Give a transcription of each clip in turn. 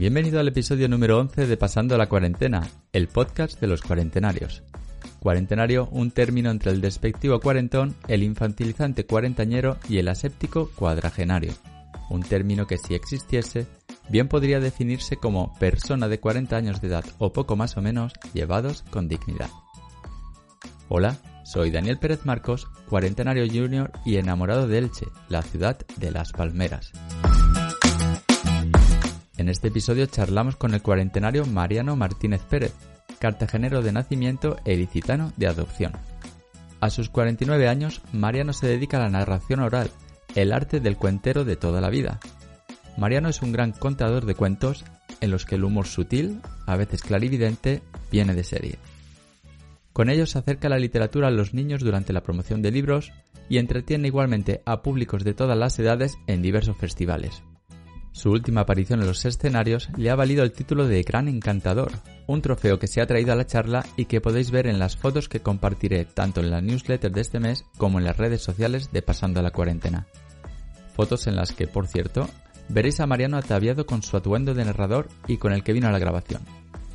Bienvenido al episodio número 11 de Pasando la Cuarentena, el podcast de los cuarentenarios. Cuarentenario, un término entre el despectivo cuarentón, el infantilizante cuarentañero y el aséptico cuadragenario. Un término que si existiese, bien podría definirse como persona de 40 años de edad o poco más o menos llevados con dignidad. Hola, soy Daniel Pérez Marcos, cuarentenario junior y enamorado de Elche, la ciudad de las palmeras. En este episodio charlamos con el cuarentenario Mariano Martínez Pérez, cartagenero de nacimiento e ilicitano de adopción. A sus 49 años, Mariano se dedica a la narración oral, el arte del cuentero de toda la vida. Mariano es un gran contador de cuentos en los que el humor sutil, a veces clarividente, viene de serie. Con ellos se acerca la literatura a los niños durante la promoción de libros y entretiene igualmente a públicos de todas las edades en diversos festivales. Su última aparición en los escenarios le ha valido el título de Gran Encantador, un trofeo que se ha traído a la charla y que podéis ver en las fotos que compartiré tanto en la newsletter de este mes como en las redes sociales de Pasando la Cuarentena. Fotos en las que, por cierto, veréis a Mariano ataviado con su atuendo de narrador y con el que vino a la grabación.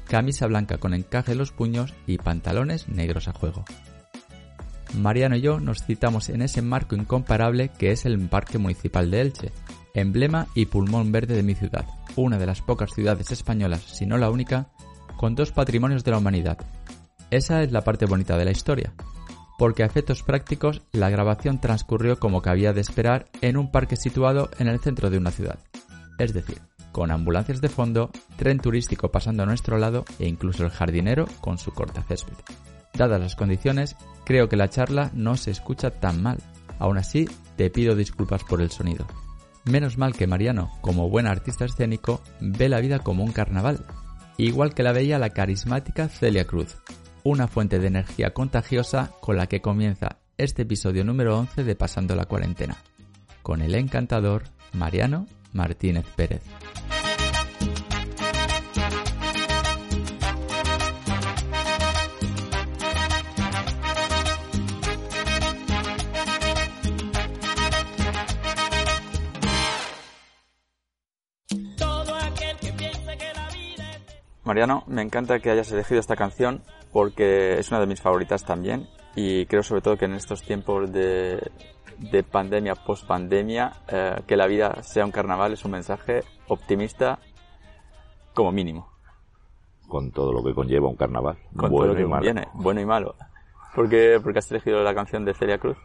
Camisa blanca con encaje en los puños y pantalones negros a juego. Mariano y yo nos citamos en ese marco incomparable que es el Parque Municipal de Elche, emblema y pulmón verde de mi ciudad, una de las pocas ciudades españolas, si no la única, con dos patrimonios de la humanidad. Esa es la parte bonita de la historia, porque a efectos prácticos la grabación transcurrió como cabía de esperar en un parque situado en el centro de una ciudad. Es decir, con ambulancias de fondo, tren turístico pasando a nuestro lado e incluso el jardinero con su corta césped. Dadas las condiciones, creo que la charla no se escucha tan mal. Aún así, te pido disculpas por el sonido. Menos mal que Mariano, como buen artista escénico, ve la vida como un carnaval, igual que la veía la carismática Celia Cruz, una fuente de energía contagiosa con la que comienza este episodio número 11 de Pasando la Cuarentena, con el encantador Mariano Martínez Pérez. Mariano, me encanta que hayas elegido esta canción porque es una de mis favoritas también y creo sobre todo que en estos tiempos de, de pandemia, post-pandemia, eh, que la vida sea un carnaval es un mensaje optimista como mínimo. Con todo lo que conlleva un carnaval. Con bueno todo lo que y conviene, bueno y malo. ¿Por qué, porque has elegido la canción de Celia Cruz?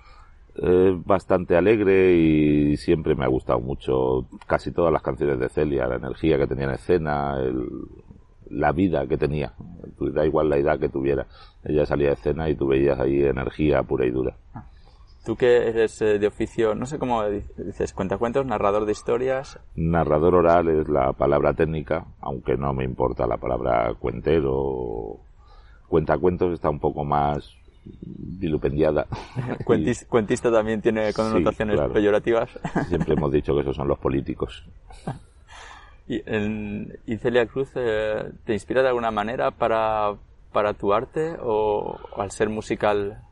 Es bastante alegre y siempre me ha gustado mucho casi todas las canciones de Celia, la energía que tenía en escena, el, la vida que tenía. Da igual la edad que tuviera. Ella salía de escena y tú veías ahí energía pura y dura. Tú que eres eh, de oficio, no sé cómo dices, cuentacuentos, narrador de historias. Narrador oral es la palabra técnica, aunque no me importa la palabra cuentero. Cuentacuentos está un poco más dilupendiada. cuentista también tiene connotaciones peyorativas. Siempre hemos dicho que esos son los políticos. ¿Y, en, Celia Cruz eh, te inspira de alguna manera para, para tu arte o, al ser musical?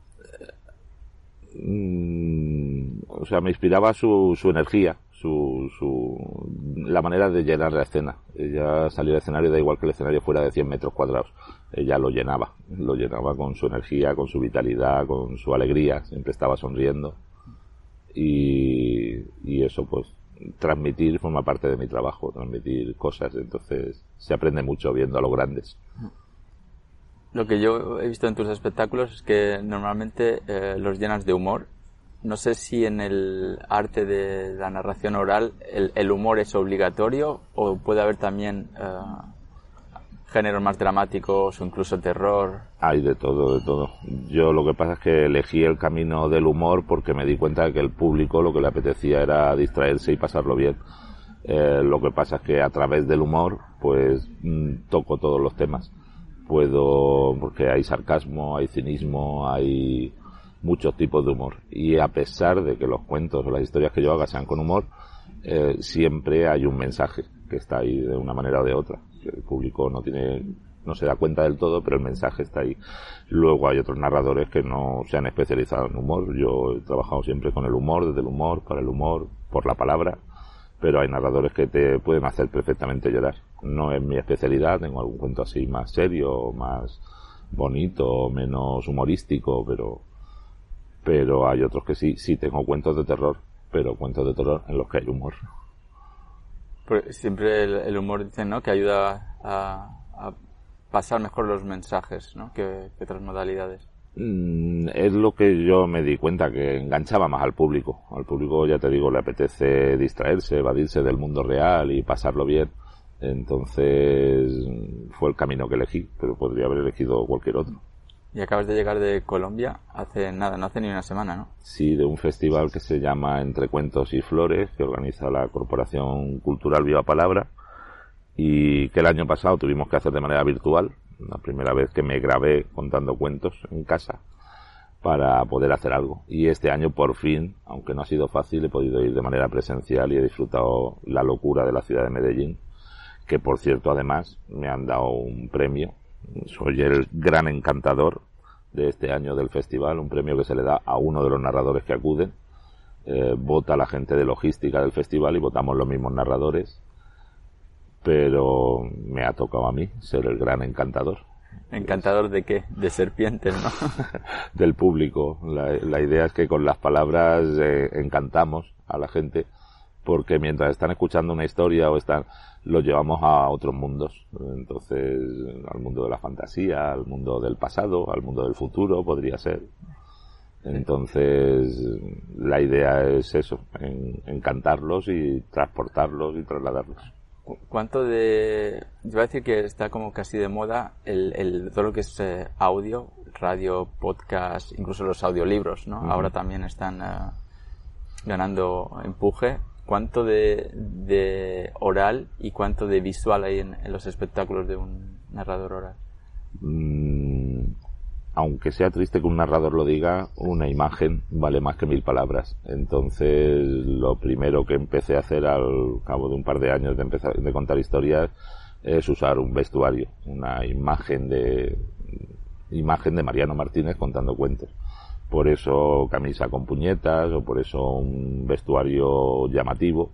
Mm, o sea, me inspiraba su, su energía, su, su, la manera de llenar la escena. Ella salió del escenario, da igual que el escenario fuera de 100 metros cuadrados. Ella lo llenaba, lo llenaba con su energía, con su vitalidad, con su alegría, siempre estaba sonriendo. Y, y eso pues transmitir forma parte de mi trabajo, transmitir cosas, entonces se aprende mucho viendo a los grandes. Lo que yo he visto en tus espectáculos es que normalmente eh, los llenas de humor. No sé si en el arte de la narración oral el, humor es obligatorio o puede haber también eh, géneros más dramáticos o incluso terror. Hay de todo, de todo. Yo lo que pasa es que elegí el camino del humor porque me di cuenta de que el público lo que le apetecía era distraerse y pasarlo bien. Eh, lo que pasa es que a través del humor, pues mm, toco todos los temas. Puedo, porque hay sarcasmo, hay cinismo, hay muchos tipos de humor. Y a pesar de que los cuentos o las historias que yo haga sean con humor, eh, siempre hay un mensaje que está ahí de una manera o de otra. El público no tiene, no se da cuenta del todo, pero el mensaje está ahí. Luego hay otros narradores que no se han especializado en humor. Yo he trabajado siempre con el humor, desde el humor, para el humor, por la palabra. Pero hay narradores que te pueden hacer perfectamente llorar. No es mi especialidad, tengo algún cuento así más serio, más bonito, menos humorístico, pero pero hay otros que sí, sí tengo cuentos de terror, pero cuentos de terror en los que hay humor. Pues siempre el, humor dicen, ¿no? Que ayuda a, pasar mejor los mensajes, ¿no? Que, otras modalidades. Mm, es lo que yo me di cuenta, que enganchaba más al público. Al público, ya te digo, le apetece distraerse, evadirse del mundo real y pasarlo bien. Entonces fue el camino que elegí, pero podría haber elegido cualquier otro. Y acabas de llegar de Colombia hace nada, no hace ni una semana, ¿no? Sí, de un festival que se llama Entre Cuentos y Flores, que organiza la Corporación Cultural Viva Palabra, y que el año pasado tuvimos que hacer de manera virtual, la primera vez que me grabé contando cuentos en casa para poder hacer algo. Y este año por fin, aunque no ha sido fácil, he podido ir de manera presencial y he disfrutado la locura de la ciudad de Medellín, que por cierto además me han dado un premio soy el gran encantador de este año del festival, un premio que se le da a uno de los narradores que acuden. Eh, vota la gente de logística del festival y votamos los mismos narradores. Pero me ha tocado a mí ser el gran encantador. ¿Encantador de qué? De serpientes, ¿no? del público. La, idea es que con las palabras eh, encantamos a la gente porque mientras están escuchando una historia o están lo llevamos a otros mundos. Entonces, al mundo de la fantasía, al mundo del pasado, al mundo del futuro, podría ser. Entonces, la idea es eso, encantarlos y transportarlos y trasladarlos. ¿Cuánto de...? Yo voy a decir que está como casi de moda el, el todo lo que es eh, audio, radio, podcast, incluso los audiolibros, ¿no? Ahora también están eh, ganando empuje cuánto de, oral y cuánto de visual hay en, los espectáculos de un narrador oral. Mm, aunque sea triste que un narrador lo diga, una imagen vale más que mil palabras. Entonces, lo primero que empecé a hacer al cabo de un par de años de empezar de contar historias es usar un vestuario, una imagen de imagen de Mariano Martínez contando cuentos por eso camisa con puñetas o por eso un vestuario llamativo,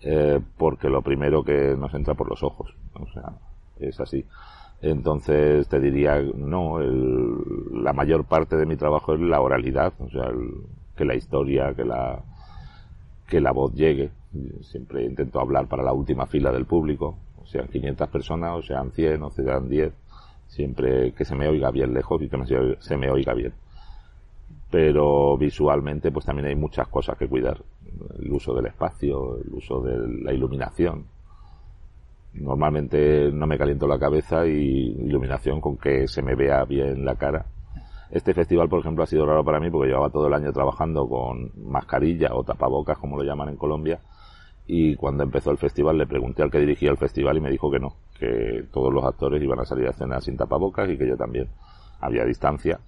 eh, porque lo primero que nos entra por los ojos, o sea, es así. Entonces te diría, no, la mayor parte de mi trabajo es la oralidad, o sea, que la historia, que la, que la voz llegue. Siempre intento hablar para la última fila del público, o sean 500 personas, o sean 100, o sean 10, siempre que se me oiga bien lejos y que se me oiga bien pero visualmente pues también hay muchas cosas que cuidar. El uso del espacio, el uso de la iluminación. Normalmente no me caliento la cabeza y iluminación con que se me vea bien la cara. Este festival, por ejemplo, ha sido raro para mí porque llevaba todo el año trabajando con mascarilla o tapabocas, como lo llaman en Colombia, y cuando empezó el festival le pregunté al que dirigía el festival y me dijo que no, que todos los actores iban a salir a cenar sin tapabocas y que yo también. Había distancia,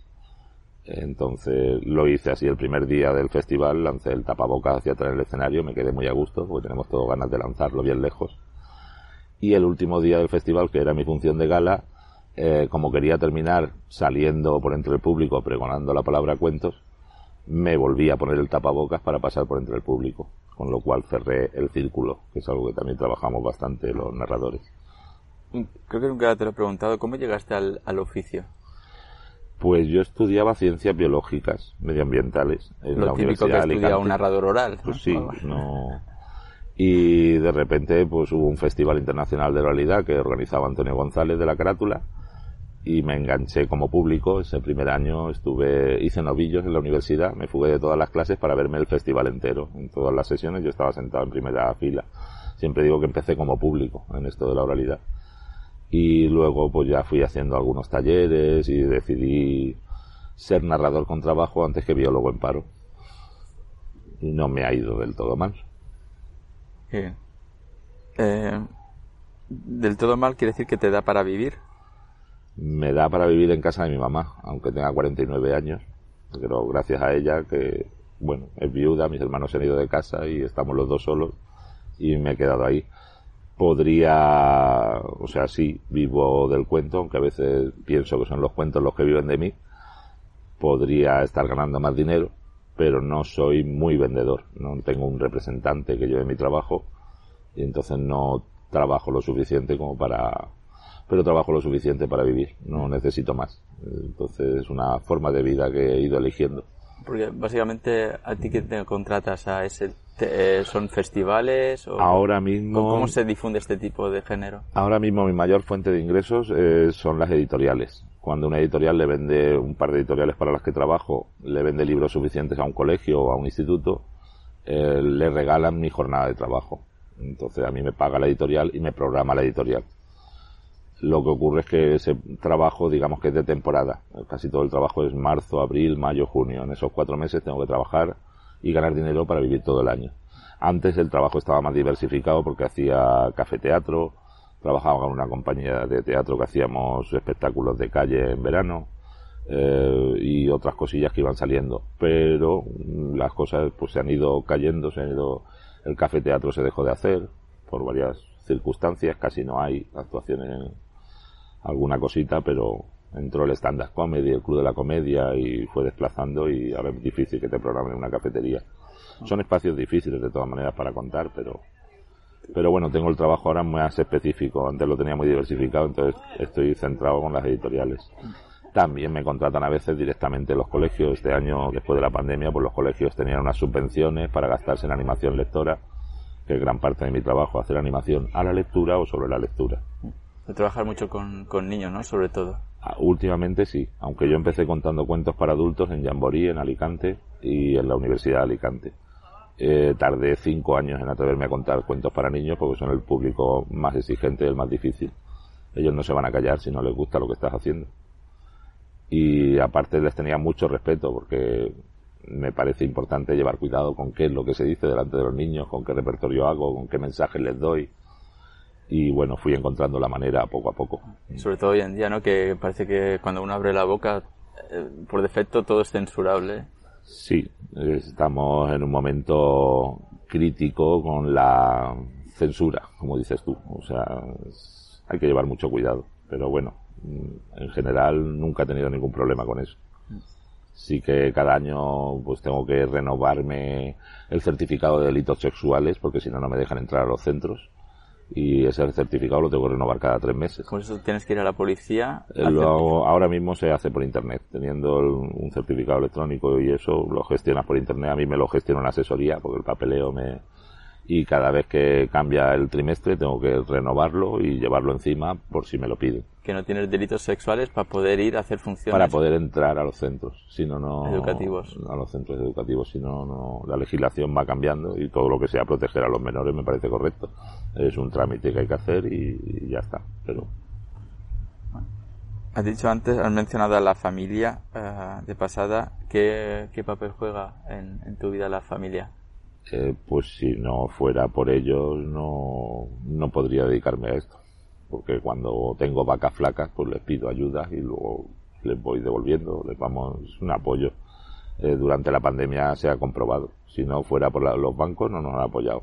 entonces lo hice así el primer día del festival, lancé el tapabocas hacia atrás del escenario, me quedé muy a gusto porque tenemos todo ganas de lanzarlo bien lejos. Y el último día del festival, que era mi función de gala, eh, como quería terminar saliendo por entre el público pregonando la palabra cuentos, me volví a poner el tapabocas para pasar por entre el público, con lo cual cerré el círculo, que es algo que también trabajamos bastante los narradores. Creo que nunca te lo he preguntado, ¿cómo llegaste al oficio? Pues yo estudiaba ciencias biológicas, medioambientales, en la Universidad que estudia un narrador oral. Pues sí, no. Y de repente, pues hubo un festival internacional de oralidad que organizaba Antonio González de la Carátula y me enganché como público. Ese primer año estuve, hice novillos en la universidad, me fugué de todas las clases para verme el festival entero. En todas las sesiones yo estaba sentado en primera fila. Siempre digo que empecé como público en esto de la oralidad Y luego pues ya fui haciendo algunos talleres y decidí ser narrador con trabajo antes que biólogo en paro. Y no me ha ido del todo mal. Eh, ¿Del todo mal quiere decir que te da para vivir? Me da para vivir en casa de mi mamá, aunque tenga 49 años. Pero gracias a ella que, bueno, es viuda, mis hermanos se han ido de casa y estamos los dos solos y me he quedado ahí. Podría, o sea, sí, vivo del cuento, aunque a veces pienso que son los cuentos los que viven de mí. Podría estar ganando más dinero, pero no soy muy vendedor. No tengo un representante que lleve mi trabajo y entonces no trabajo lo suficiente como para, pero trabajo lo suficiente para vivir. No necesito más. Entonces es una forma de vida que he ido eligiendo. Porque básicamente a ti que te contratas a ese eh, son festivales o ahora mismo cómo se difunde este tipo de género ahora mismo mi mayor fuente de ingresos eh, son las editoriales cuando una editorial le vende un par de editoriales para las que trabajo le vende libros suficientes a un colegio o a un instituto eh, le regalan mi jornada de trabajo entonces a mí me paga la editorial y me programa la editorial lo que ocurre es que ese trabajo, digamos que es de temporada. Casi todo el trabajo es marzo, abril, mayo, junio. En esos cuatro meses tengo que trabajar y ganar dinero para vivir todo el año. Antes el trabajo estaba más diversificado porque hacía café teatro, trabajaba en una compañía de teatro que hacíamos espectáculos de calle en verano eh, y otras cosillas que iban saliendo. Pero las cosas pues se han ido cayendo, se han ido, el café teatro se dejó de hacer por varias circunstancias, casi no hay actuaciones, alguna cosita, pero entró el stand-up comedy, el club de la comedia y fue desplazando y ahora es difícil que te programen en una cafetería. Son espacios difíciles de todas maneras para contar, pero pero bueno, tengo el trabajo ahora más específico, antes lo tenía muy diversificado, entonces estoy centrado con las editoriales. También me contratan a veces directamente los colegios. Este año, después de la pandemia, pues los colegios tenían unas subvenciones para gastarse en animación lectora, que es gran parte de mi trabajo, hacer animación a la lectura o sobre la lectura. De trabajar mucho con, con niños, ¿no? Sobre todo. Ah, últimamente sí, aunque yo empecé contando cuentos para adultos en Jamboree, en Alicante y en la Universidad de Alicante. Eh, tardé cinco años en atreverme a contar cuentos para niños porque son el público más exigente y el más difícil. Ellos no se van a callar si no les gusta lo que estás haciendo. Y aparte les tenía mucho respeto porque me parece importante llevar cuidado con qué es lo que se dice delante de los niños, con qué repertorio hago, con qué mensajes les doy y bueno, fui encontrando la manera poco a poco. Sobre todo hoy en día, ¿no? Que parece que cuando uno abre la boca, eh, por defecto todo es censurable. Sí, estamos en un momento crítico con la censura, como dices tú. O sea, hay que llevar mucho cuidado. Pero bueno, en general nunca he tenido ningún problema con eso. Sí que cada año pues tengo que renovarme el certificado de delitos sexuales porque si no no me dejan entrar a los centros y ese certificado lo tengo que renovar cada tres meses. Por eso tienes que ir a la policía. Eh, ahora mismo se hace por internet, teniendo un certificado electrónico y eso lo gestionas por internet. A mí me lo gestiona una asesoría porque el papeleo me, y cada vez que cambia el trimestre tengo que renovarlo y llevarlo encima por si me lo piden. Que no tienes delitos sexuales para poder ir a hacer funciones. Para poder entrar a los centros, si no, no. Educativos. A los centros educativos, si no, no. La legislación va cambiando y todo lo que sea proteger a los menores me parece correcto. Es un trámite que hay que hacer y, ya está. Pero. Has dicho antes, has mencionado a la familia eh, de pasada. ¿Qué, ¿Qué, papel juega en, en tu vida la familia? Pues si no fuera por ellos no, no podría dedicarme a esto. Porque cuando tengo vacas flacas, pues les pido ayuda y luego les voy devolviendo, les vamos un apoyo. Eh, durante la pandemia se ha comprobado. Si no fuera por los bancos, no nos han apoyado.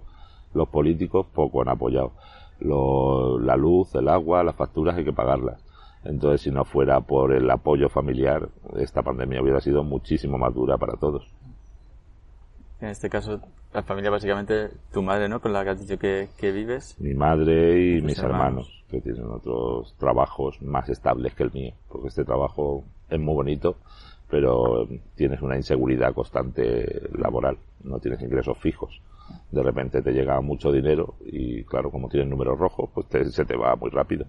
Los políticos poco han apoyado. la luz, el agua, las facturas hay que pagarlas. Entonces, si no fuera por el apoyo familiar, esta pandemia hubiera sido muchísimo más dura para todos. En este caso, la familia básicamente tu madre, ¿no? Con la que has dicho que, vives. Mi madre y, mis hermanos. que tienen otros trabajos más estables que el mío, porque este trabajo es muy bonito, pero tienes una inseguridad constante laboral, no tienes ingresos fijos. De repente te llega mucho dinero y claro, como tienes números rojos, pues se te va muy rápido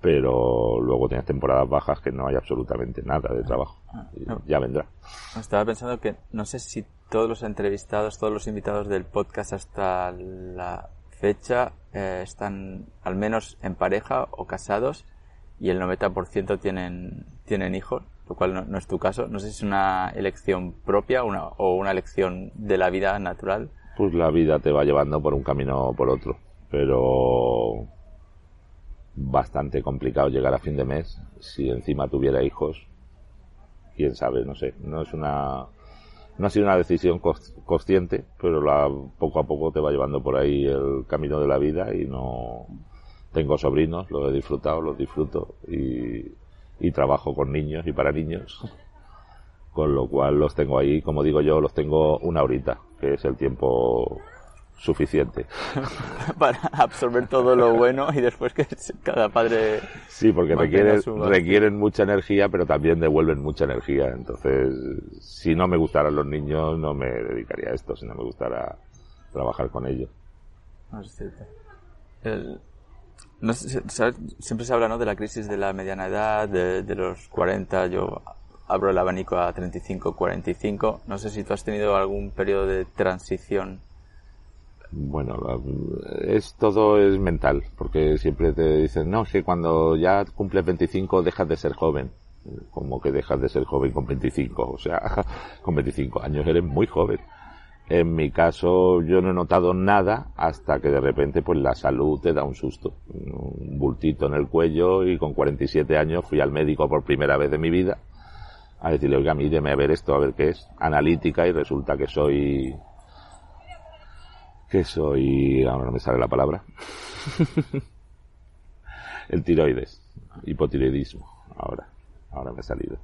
pero luego tienes temporadas bajas que no hay absolutamente nada de trabajo. Ah, ya vendrá. Estaba pensando que no sé si todos los entrevistados, todos los invitados del podcast hasta la fecha eh, están al menos en pareja o casados y el 90% tienen, tienen hijos, lo cual no, es tu caso. No sé si es una elección propia una, o una elección de la vida natural. Pues la vida te va llevando por un camino o por otro, pero bastante complicado llegar a fin de mes si encima tuviera hijos. Quién sabe, no sé. No es una no ha sido una decisión consciente, pero la, poco a poco te va llevando por ahí el camino de la vida y no tengo sobrinos, los he disfrutado, los disfruto y, y trabajo con niños y para niños, con lo cual los tengo ahí, como digo yo, los tengo una horita, que es el tiempo suficiente. Para absorber todo lo bueno y después que cada padre... Sí, porque requieren, requieren mucha energía, pero también devuelven mucha energía. Entonces, si no me gustaran los niños, no me dedicaría a esto, si no me gustara trabajar con ellos. No, es cierto. siempre se habla ¿no? de la crisis de la mediana edad, de, de los 40. Yo abro el abanico a 35, 45. No sé si tú has tenido algún periodo de transición bueno, es todo es mental, porque siempre te dicen, no, que cuando ya cumples 25 dejas de ser joven. Como que dejas de ser joven con 25, o sea, con 25 años eres muy joven. En mi caso, yo no he notado nada hasta que de repente, pues la salud te da un susto. Un bultito en el cuello y con 47 años fui al médico por primera vez de mi vida a decirle, oiga, míreme a ver esto, a ver qué es. Analítica y resulta que soy que soy, ahora no me sale la palabra, el tiroides, hipotiroidismo, ahora, ahora me ha salido.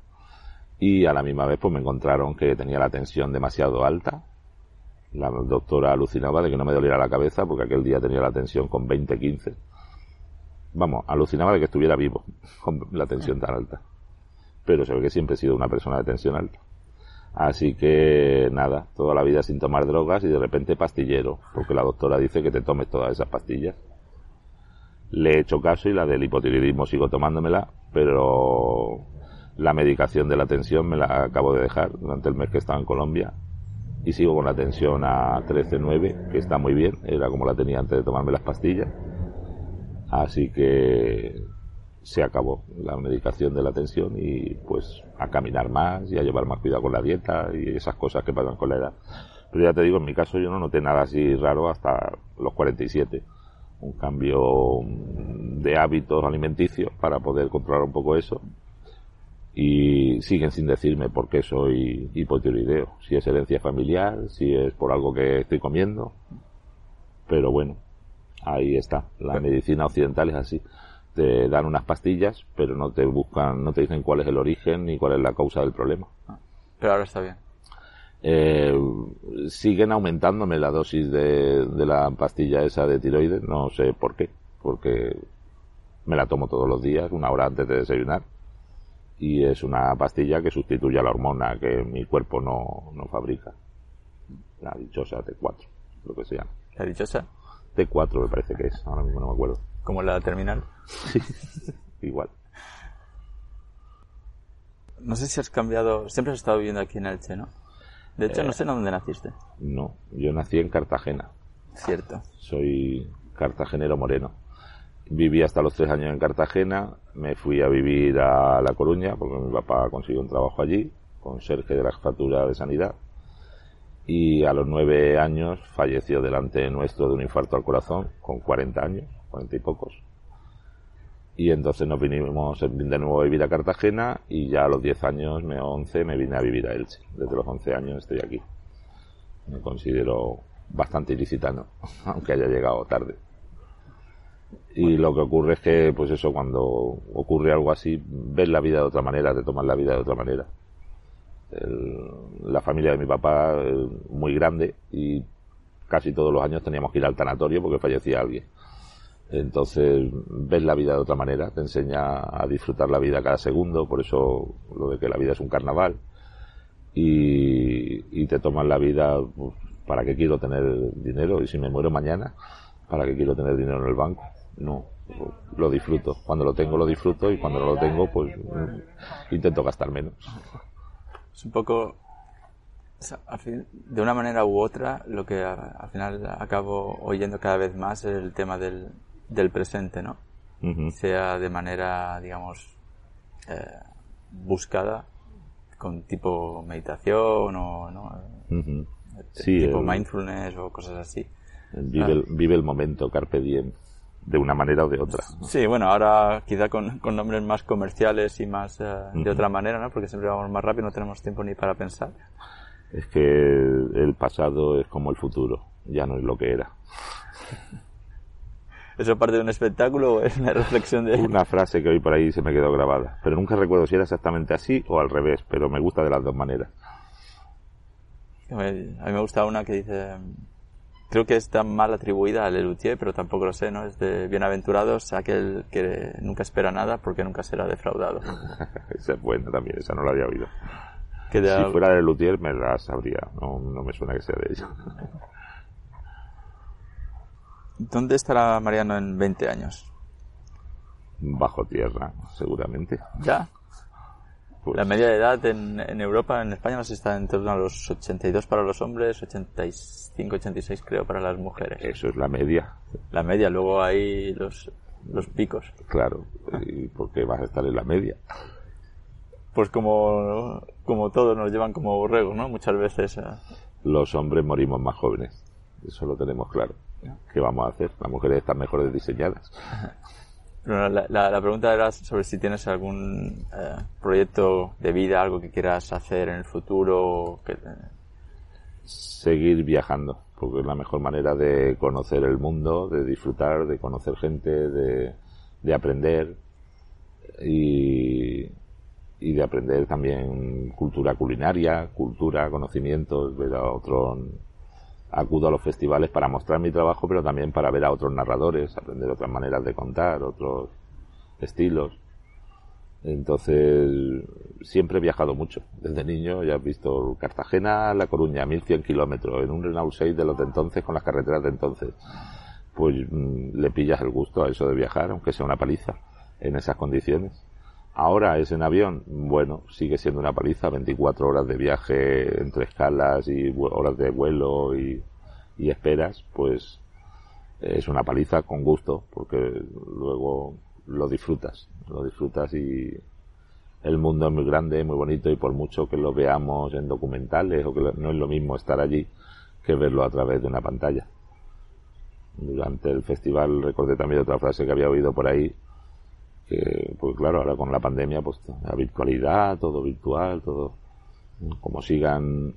Y a la misma vez pues me encontraron que tenía la tensión demasiado alta. La doctora alucinaba de que no me doliera la cabeza porque aquel día tenía la tensión con 20-15. Vamos, alucinaba de que estuviera vivo con la tensión tan alta. Pero se ve que siempre he sido una persona de tensión alta. Así que nada, toda la vida sin tomar drogas y de repente pastillero, porque la doctora dice que te tomes todas esas pastillas. Le he hecho caso y la del hipotiroidismo sigo tomándomela, pero la medicación de la tensión me la acabo de dejar durante el mes que estaba en Colombia y sigo con la tensión a 13.9, que está muy bien, era como la tenía antes de tomarme las pastillas. Así que se acabó la medicación de la tensión y pues a caminar más y a llevar más cuidado con la dieta y esas cosas que pasan con la edad. Pero ya te digo, en mi caso yo no noté nada así raro hasta los 47. Un cambio de hábitos alimenticios para poder controlar un poco eso. Y siguen sin decirme por qué soy hipotiroideo. Si es herencia familiar, si es por algo que estoy comiendo. Pero bueno, ahí está. La medicina occidental es así te dan unas pastillas, pero no te buscan, no te dicen cuál es el origen ni cuál es la causa del problema. Ah, pero ahora está bien. Eh, siguen aumentándome la dosis de, de la pastilla esa de tiroides, no sé por qué, porque me la tomo todos los días, una hora antes de desayunar, y es una pastilla que sustituye a la hormona que mi cuerpo no, no fabrica. La dichosa T4, lo que sea. ¿La dichosa? T4 me parece que es, ahora mismo no me acuerdo. ¿Como la terminal? Sí, igual. No sé si has cambiado, siempre has estado viviendo aquí en Elche, ¿no? De hecho, no sé en dónde naciste. No, yo nací en Cartagena. Cierto. Soy cartagenero moreno. Viví hasta los tres años en Cartagena, me fui a vivir a La Coruña porque mi papá consiguió un trabajo allí, con Sergio de la Jefatura de Sanidad y a los nueve años falleció delante nuestro de un infarto al corazón, con 40 años, 40 y pocos. Y entonces nos vinimos de nuevo a vivir a Cartagena y ya a los 10 años, me 11, me vine a vivir a Elche. Desde los 11 años estoy aquí. Me considero bastante ilicitano, aunque haya llegado tarde. Y lo que ocurre es que, pues eso, cuando ocurre algo así, ves la vida de otra manera, te tomas la vida de otra manera la familia de mi papá muy grande y casi todos los años teníamos que ir al tanatorio porque fallecía alguien. Entonces ves la vida de otra manera, te enseña a disfrutar la vida cada segundo, por eso lo de que la vida es un carnaval. Y, te tomas la vida, pues, ¿para qué quiero tener dinero? Y si me muero mañana, ¿para qué quiero tener dinero en el banco? No, lo disfruto. Cuando lo tengo lo disfruto y cuando no lo tengo pues intento gastar menos. Es un poco... de una manera u otra, lo que al final acabo oyendo cada vez más es el tema del, del presente, ¿no? Sea de manera, digamos, eh, buscada, con tipo meditación o, ¿no? tipo mindfulness o cosas así. Vive, el, vive el momento, carpe diem de una manera o de otra. Sí, bueno, ahora quizá con, con nombres más comerciales y más eh, de otra manera, ¿no? Porque siempre vamos más rápido, no tenemos tiempo ni para pensar. Es que el pasado es como el futuro, ya no es lo que era. ¿Eso parte de un espectáculo o es una reflexión de...? Una frase que hoy por ahí se me quedó grabada, pero nunca recuerdo si era exactamente así o al revés, pero me gusta de las dos maneras. A mí me gusta una que dice creo que está mal atribuida a Lelutier, pero tampoco lo sé, ¿no? Es de bienaventurados aquel que nunca espera nada porque nunca será defraudado. esa es buena también, esa no la había oído. si fuera de Lelutier me la sabría, no, no me suena que sea de ella. ¿Dónde estará Mariano en 20 años? Bajo tierra, seguramente. ¿Ya? Pues la media de edad en, en, Europa, en España, nos está en torno a los 82 para los hombres, 85, 86 creo para las mujeres. Eso es la media. La media, luego hay los, los picos. Claro, ¿y por qué vas a estar en la media? Pues como, como todos nos llevan como borregos, ¿no? Muchas veces. Los hombres morimos más jóvenes, eso lo tenemos claro. ¿Qué vamos a hacer? Las mujeres están mejores diseñadas. la, la, pregunta era sobre si tienes algún eh, proyecto de vida, algo que quieras hacer en el futuro. Que... Seguir viajando, porque es la mejor manera de conocer el mundo, de disfrutar, de conocer gente, de, de aprender y, y de aprender también cultura culinaria, cultura, conocimientos, ver a otro acudo a los festivales para mostrar mi trabajo, pero también para ver a otros narradores, aprender otras maneras de contar, otros estilos. Entonces, siempre he viajado mucho. Desde niño ya has visto Cartagena, La Coruña, 1100 kilómetros, en un Renault 6 de los de entonces con las carreteras de entonces. Pues mm, le pillas el gusto a eso de viajar, aunque sea una paliza, en esas condiciones. Ahora es en avión, bueno, sigue siendo una paliza, 24 horas de viaje entre escalas y horas de vuelo y, esperas, pues es una paliza con gusto, porque luego lo disfrutas, lo disfrutas y el mundo es muy grande, muy bonito y por mucho que lo veamos en documentales o que no es lo mismo estar allí que verlo a través de una pantalla. Durante el festival recordé también otra frase que había oído por ahí, que pues claro ahora con la pandemia pues la virtualidad todo virtual todo como sigan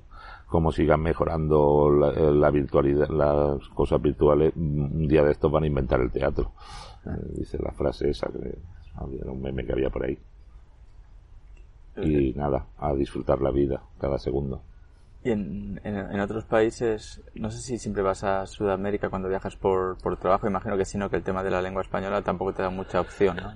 como sigan mejorando la, virtualidad las cosas virtuales un día de estos van a inventar el teatro. Eh, dice la frase esa que había un meme que había por ahí. Y nada a disfrutar la vida cada segundo y en, en, otros países, no sé si siempre vas a Sudamérica cuando viajas por, por trabajo, imagino que sí, ¿no? Que el tema de la lengua española tampoco te da mucha opción, ¿no?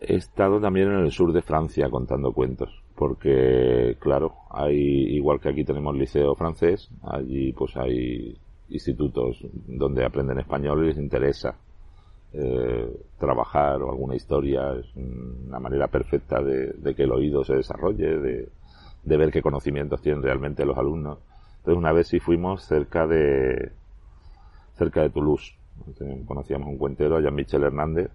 He estado también en el sur de Francia contando cuentos, porque, claro, hay, igual que aquí tenemos liceo francés, allí pues hay institutos donde aprenden español y les interesa eh, trabajar o alguna historia, es una manera perfecta de, de que el oído se desarrolle, de, de ver qué conocimientos tienen realmente los alumnos. Entonces una vez sí fuimos cerca de cerca de Toulouse. Conocíamos un cuentero, Jean-Michel Hernández,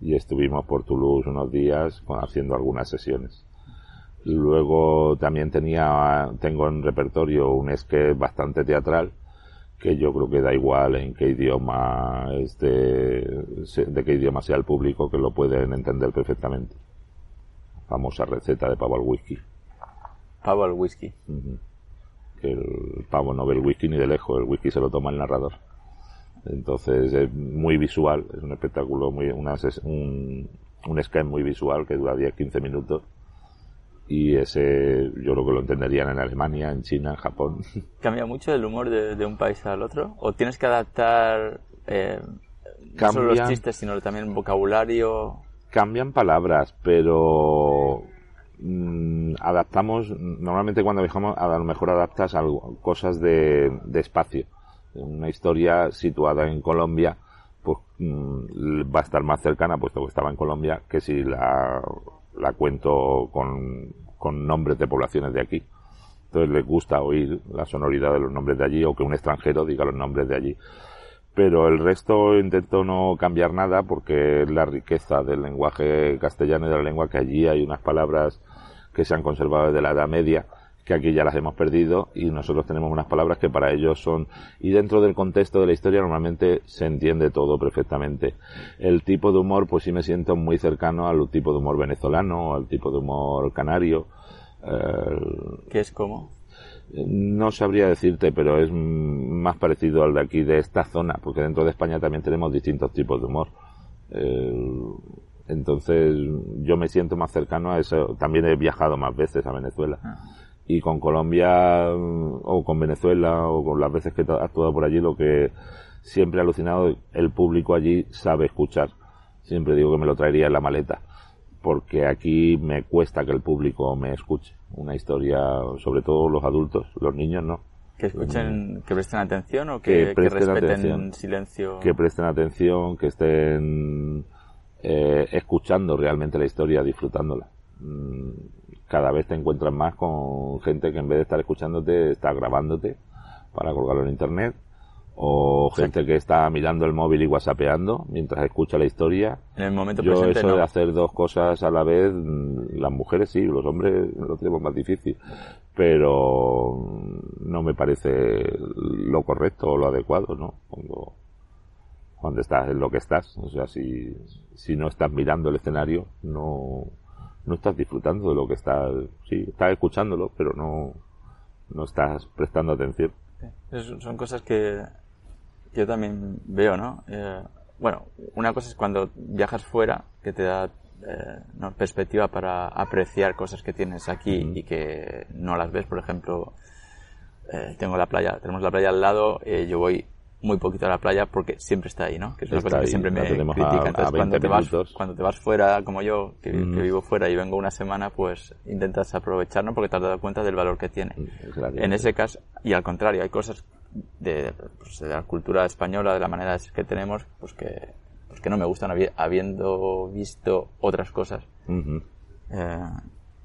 y estuvimos por Toulouse unos días haciendo algunas sesiones. Luego también tenía, tengo en repertorio un sketch bastante teatral, que yo creo que da igual en qué idioma este, de qué idioma sea el público, que lo pueden entender perfectamente. Famosa receta de pavo al whisky pavo al whisky. El pavo no ve el whisky ni de lejos, el whisky se lo toma el narrador. Entonces es muy visual, es un espectáculo, muy, una, un, un sketch muy visual que dura 10-15 minutos. Y ese yo creo que lo entenderían en Alemania, en China, en Japón. ¿Cambia mucho el humor de, un país al otro? ¿O tienes que adaptar eh, no solo los chistes, sino también el vocabulario? Cambian palabras, pero Mm, adaptamos, normalmente cuando viajamos a lo mejor adaptas cosas de, espacio. Una historia situada en Colombia, pues mm, va a estar más cercana, puesto que estaba en Colombia, que si la, cuento con, con nombres de poblaciones de aquí. Entonces les gusta oír la sonoridad de los nombres de allí o que un extranjero diga los nombres de allí. Pero el resto intento no cambiar nada porque es la riqueza del lenguaje castellano y de la lengua que allí hay unas palabras que se han conservado desde la Edad Media que aquí ya las hemos perdido y nosotros tenemos unas palabras que para ellos son y dentro del contexto de la historia normalmente se entiende todo perfectamente. El tipo de humor pues sí me siento muy cercano al tipo de humor venezolano, al tipo de humor canario. ¿Qué es como? No sabría decirte, pero es más parecido al de aquí, de esta zona, porque dentro de España también tenemos distintos tipos de humor. Entonces yo me siento más cercano a eso. También he viajado más veces a Venezuela. Ah. Y con Colombia mm, o con Venezuela o con las veces que he actuado por allí lo que siempre he alucinado el público allí sabe escuchar. Siempre digo que me lo traería en la maleta porque aquí me cuesta que el público me escuche. Una historia sobre todo los adultos los niños no. Que escuchen que presten atención o que, presten respeten silencio que presten atención que estén eh, escuchando realmente la historia disfrutándola mm, cada vez te encuentras más con gente que en vez de estar escuchándote está grabándote para colgarlo en internet o gente que está mirando el móvil y whatsappeando mientras escucha la historia. En el momento Yo eso de hacer dos cosas a la vez, mm, las mujeres sí, los hombres lo tenemos más difícil, pero no me parece lo correcto o lo adecuado, ¿no? Cuando, cuando estás en lo que estás, o sea, si, si no estás mirando el escenario, no, no estás disfrutando de lo que estás, sí, estás escuchándolo, pero no, no estás prestando atención. son cosas que yo también veo, ¿no? Eh, bueno, una cosa es cuando viajas fuera, que te da eh, perspectiva para apreciar cosas que tienes aquí y que no las ves, por ejemplo, eh, tengo la playa, tenemos la playa al lado, yo voy muy poquito a la playa porque siempre está ahí, ¿no? Que es una cosa que siempre me critica. Entonces, cuando te, vas, cuando te vas fuera, como yo, que, vivo fuera y vengo una semana, pues intentas aprovecharlo porque te has dado cuenta del valor que tiene. En ese caso, y al contrario, hay cosas de, pues, de, la cultura española, de la manera que tenemos, pues que, pues que no me gustan habiendo visto otras cosas. eh,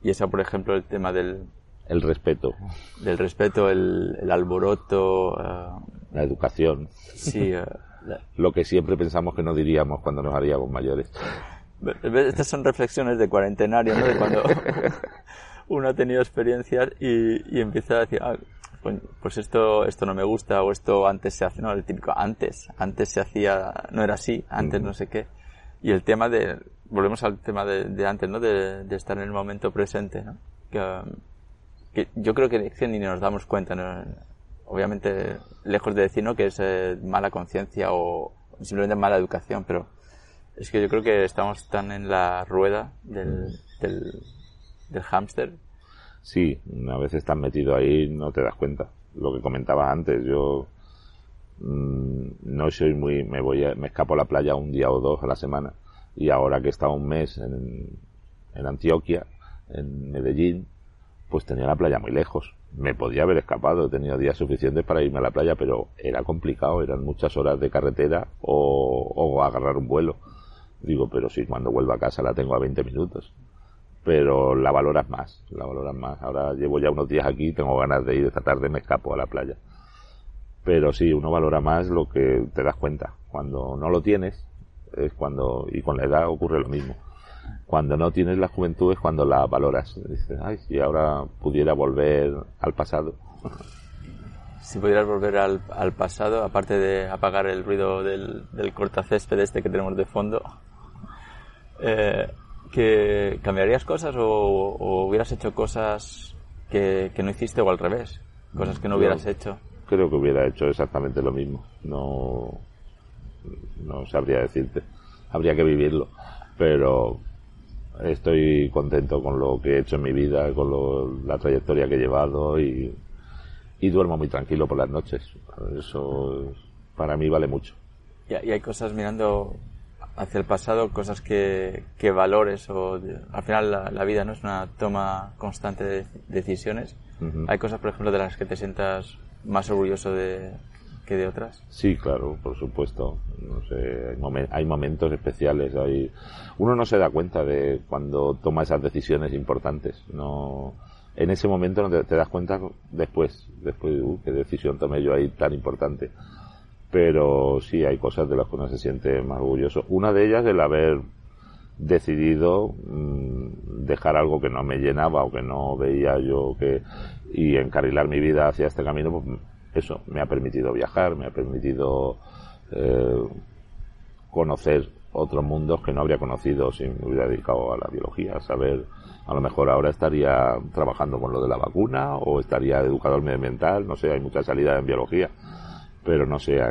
y esa, por ejemplo, el tema del, el respeto. Del respeto, el, el alboroto. Uh, la educación. Sí. Uh, Lo que siempre pensamos que no diríamos cuando nos haríamos mayores. Estas son reflexiones de cuarentenario, ¿no? De cuando uno ha tenido experiencias y, y empieza a decir, ah, pues, pues esto, esto no me gusta o esto antes se hace, no, el típico antes, antes se hacía, no era así, antes no sé qué. Y el tema de, volvemos al tema de, de antes, ¿no? De, de, estar en el momento presente, ¿no? Que, yo creo que, ni nos damos cuenta. Obviamente, lejos de decir ¿no? que es eh, mala conciencia o simplemente mala educación, pero es que yo creo que estamos tan en la rueda del, del, hámster. Sí, a veces estás metido ahí no te das cuenta. Lo que comentabas antes, yo mm, no soy muy, me voy, me escapo a la playa un día o dos a la semana y ahora que he estado un mes en, en Antioquia, en Medellín, pues tenía la playa muy lejos. Me podía haber escapado, he tenido días suficientes para irme a la playa, pero era complicado, eran muchas horas de carretera o, o agarrar un vuelo. Digo, pero sí, cuando vuelvo a casa la tengo a 20 minutos. Pero la valoras más, la valoras más. Ahora llevo ya unos días aquí, tengo ganas de ir esta tarde, me escapo a la playa. Pero sí, uno valora más lo que te das cuenta. Cuando no lo tienes, es cuando, y con la edad ocurre lo mismo cuando no tienes la juventud es cuando la valoras. Dices, ay, si ahora pudiera volver al pasado. Si pudieras volver al, al pasado, aparte de apagar el ruido del, del cortacésped este que tenemos de fondo, eh, que ¿cambiarías cosas o, hubieras hecho cosas que, que, no hiciste o al revés? Cosas que no hubieras hecho. Creo que hubiera hecho exactamente lo mismo. No, no sabría decirte. Habría que vivirlo. Pero estoy contento con lo que he hecho en mi vida, con la trayectoria que he llevado y, duermo muy tranquilo por las noches. Eso para mí vale mucho. Y, hay cosas mirando hacia el pasado, cosas que, que valores o al final la, vida no es una toma constante de decisiones. Hay cosas, por ejemplo, de las que te sientas más orgulloso de, que de otras? Sí, claro, por supuesto. No sé, hay, momentos especiales. Hay... Uno no se da cuenta de cuando toma esas decisiones importantes. No, en ese momento no te, das cuenta después, después, uh, qué decisión tomé yo ahí tan importante. Pero sí, hay cosas de las que uno se siente más orgulloso. Una de ellas, el haber decidido mm, dejar algo que no me llenaba o que no veía yo que y encarrilar mi vida hacia este camino, pues eso me ha permitido viajar, me ha permitido eh, conocer otros mundos que no habría conocido si me hubiera dedicado a la biología, saber a lo mejor ahora estaría trabajando con lo de la vacuna o estaría educador medioambiental, no sé, hay muchas salidas en biología, pero no sé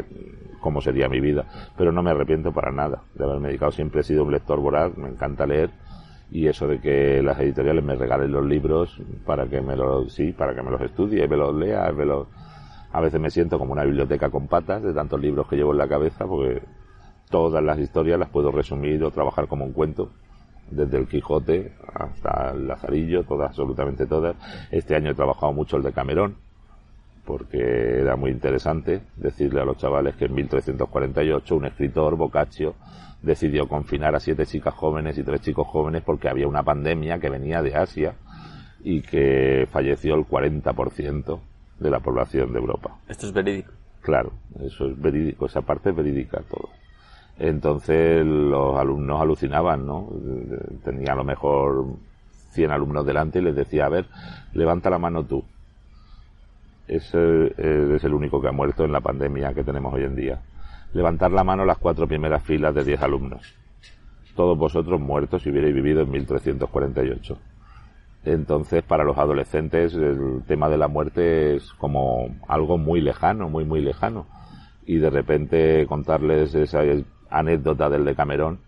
cómo sería mi vida. Pero no me arrepiento para nada de haberme dedicado, siempre he sido un lector voraz, me encanta leer y eso de que las editoriales me regalen los libros para que me los, sí, para que me los estudie, me los lea, me los, a veces me siento como una biblioteca con patas de tantos libros que llevo en la cabeza porque todas las historias las puedo resumir o trabajar como un cuento desde el Quijote hasta el Lazarillo, todas, absolutamente todas. Este año he trabajado mucho el de Camerón, porque era muy interesante decirle a los chavales que en 1348 un escritor, Boccaccio, decidió confinar a siete chicas jóvenes y tres chicos jóvenes porque había una pandemia que venía de Asia y que falleció el 40% de la población de Europa. ¿Esto es verídico? Claro, eso es verídico, esa parte es verídica todo. Entonces los alumnos alucinaban, ¿no? Tenía a lo mejor 100 alumnos delante y les decía, a ver, levanta la mano tú. Ese es el único que ha muerto en la pandemia que tenemos hoy en día. Levantar la mano las cuatro primeras filas de 10 alumnos. Todos vosotros muertos si hubierais vivido en 1348. Entonces, para los adolescentes, el tema de la muerte es como algo muy lejano, muy, muy lejano. Y de repente contarles esa anécdota del Decamerón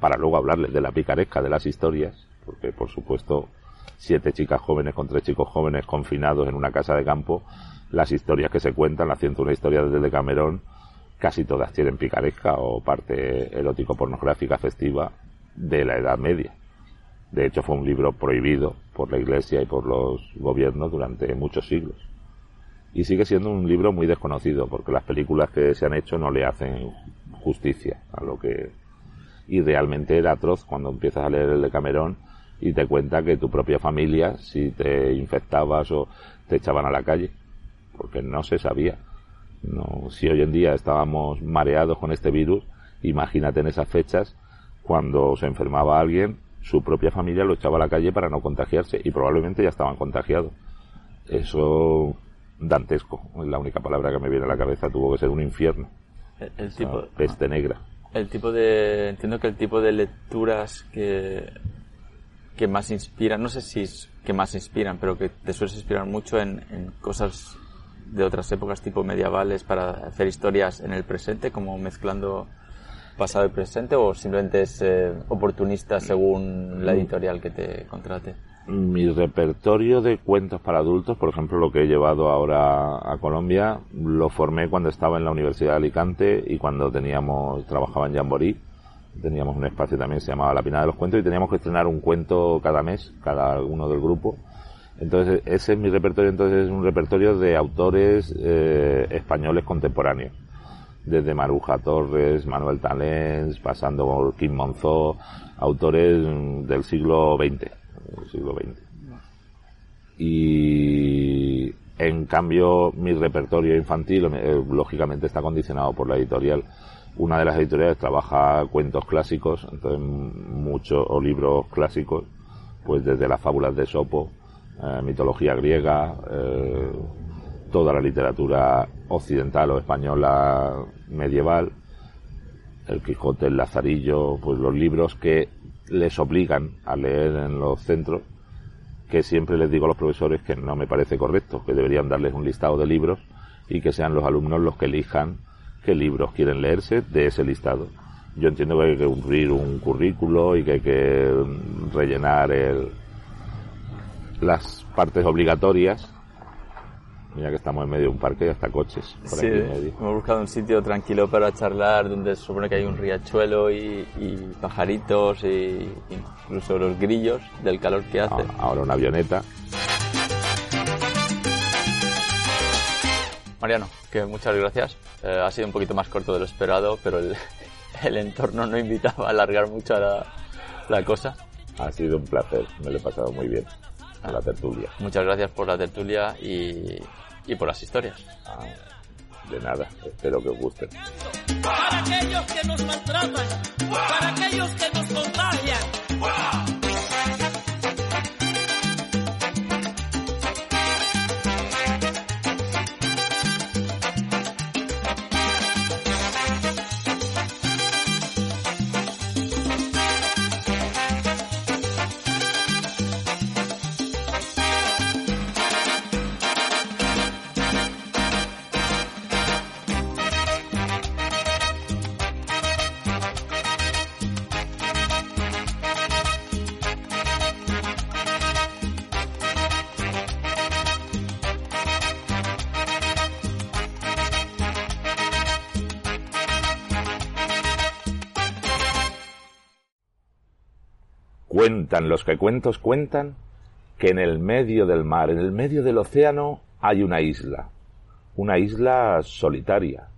para luego hablarles de la picaresca de las historias, porque por supuesto siete chicas jóvenes con tres chicos jóvenes confinados en una casa de campo, las historias que se cuentan, la una historia desde Decamerón, casi todas tienen picaresca o parte erótico pornográfica festiva de la Edad Media. De hecho fue un libro prohibido por la Iglesia y por los gobiernos durante muchos siglos. Y sigue siendo un libro muy desconocido porque las películas que se han hecho no le hacen justicia a lo que y realmente era atroz cuando empiezas a leer el de Camerón y te cuenta que tu propia familia si te infectabas o te echaban a la calle porque no se sabía no si hoy en día estábamos mareados con este virus imagínate en esas fechas cuando se enfermaba alguien su propia familia lo echaba a la calle para no contagiarse y probablemente ya estaban contagiados. Eso dantesco es la única palabra que me viene a la cabeza tuvo que ser un infierno. El, tipo peste negra. el tipo de entiendo que el tipo de lecturas que que más inspiran no sé si es que más inspiran pero que te sueles inspirar mucho en, en cosas de otras épocas tipo medievales para hacer historias en el presente como mezclando pasado y presente o simplemente es eh, oportunista según la mm. editorial que te contrate mi repertorio de cuentos para adultos, por ejemplo, lo que he llevado ahora a Colombia, lo formé cuando estaba en la Universidad de Alicante y cuando teníamos, trabajaba en Jamboree. Teníamos un espacio también que se llamaba La Pinada de los Cuentos y teníamos que estrenar un cuento cada mes, cada uno del grupo. Entonces, ese es mi repertorio, entonces es un repertorio de autores eh, españoles contemporáneos. Desde Maruja Torres, Manuel Talens, pasando por Kim Monzó, autores del siglo XX siglo XX. Y en cambio mi repertorio infantil eh, lógicamente está condicionado por la editorial. Una de las editoriales trabaja cuentos clásicos, entonces muchos o libros clásicos, pues desde las fábulas de Sopo, eh, mitología griega, eh, toda la literatura occidental o española medieval, el Quijote, el Lazarillo, pues los libros que les obligan a leer en los centros, que siempre les digo a los profesores que no me parece correcto, que deberían darles un listado de libros y que sean los alumnos los que elijan qué libros quieren leerse de ese listado. Yo entiendo que hay que cumplir un currículo y que hay que rellenar el, las partes obligatorias Mira que estamos en medio de un parque y hasta coches. Por sí, hemos buscado un sitio tranquilo para charlar donde se supone que hay un riachuelo y, pajaritos e incluso los grillos del calor que hace. Ahora una avioneta. Mariano, que muchas gracias. Eh, ha sido un poquito más corto de lo esperado, pero el, el entorno no invitaba a alargar mucho la, la cosa. Ha sido un placer, me lo he pasado muy bien. a la tertulia. Muchas gracias por la tertulia y, y por las historias. Ah, de nada, espero que os gusten. Para aquellos que nos maltratan, Cuentan los que cuentos cuentan que en el medio del mar, en el medio del océano, hay una isla, una isla solitaria,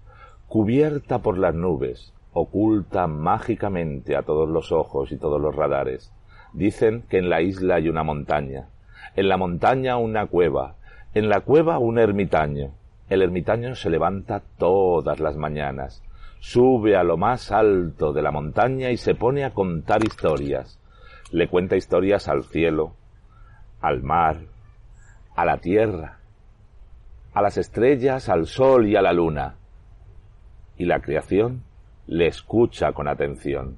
cubierta por las nubes, oculta mágicamente a todos los ojos y todos los radares. Dicen que en la isla hay una montaña, en la montaña una cueva, en la cueva un ermitaño. El ermitaño se levanta todas las mañanas, sube a lo más alto de la montaña y se pone a contar historias le cuenta historias al cielo, al mar, a la tierra, a las estrellas, al sol y a la luna. Y la creación le escucha con atención.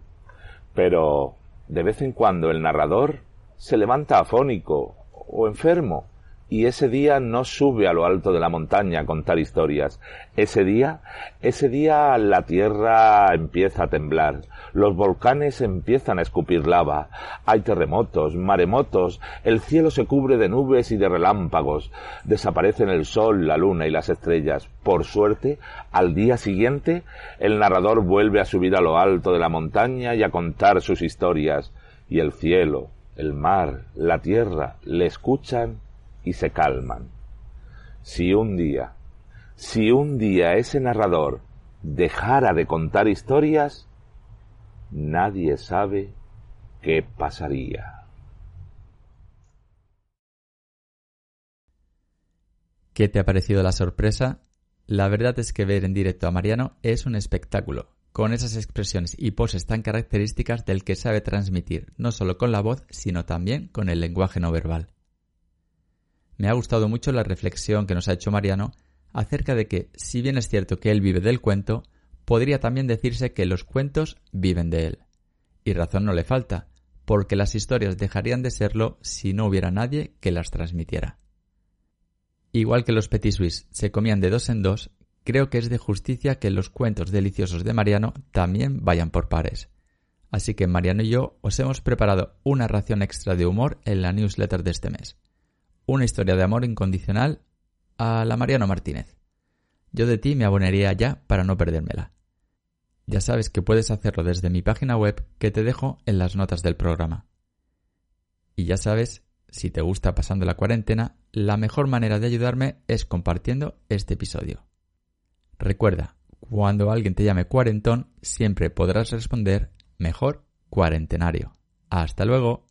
Pero de vez en cuando el narrador se levanta afónico o enfermo y ese día no sube a lo alto de la montaña a contar historias. Ese día, ese día la tierra empieza a temblar, los volcanes empiezan a escupir lava, hay terremotos, maremotos, el cielo se cubre de nubes y de relámpagos, desaparecen el sol, la luna y las estrellas. Por suerte, al día siguiente, el narrador vuelve a subir a lo alto de la montaña y a contar sus historias, y el cielo, el mar, la tierra le escuchan y se calman. Si un día, si un día ese narrador dejara de contar historias, nadie sabe qué pasaría. ¿Qué te ha parecido la sorpresa? La verdad es que ver en directo a Mariano es un espectáculo, con esas expresiones y poses tan características del que sabe transmitir, no solo con la voz, sino también con el lenguaje no verbal. Me ha gustado mucho la reflexión que nos ha hecho Mariano acerca de que, si bien es cierto que él vive del cuento, podría también decirse que los cuentos viven de él. Y razón no le falta, porque las historias dejarían de serlo si no hubiera nadie que las transmitiera. Igual que los Petit Suisse se comían de dos en dos, creo que es de justicia que los cuentos deliciosos de Mariano también vayan por pares. Así que Mariano y yo os hemos preparado una ración extra de humor en la newsletter de este mes una historia de amor incondicional a la Mariano Martínez. Yo de ti me abonaría ya para no perdérmela. Ya sabes que puedes hacerlo desde mi página web que te dejo en las notas del programa. Y ya sabes, si te gusta pasando la cuarentena, la mejor manera de ayudarme es compartiendo este episodio. Recuerda, cuando alguien te llame cuarentón, siempre podrás responder mejor cuarentenario. Hasta luego.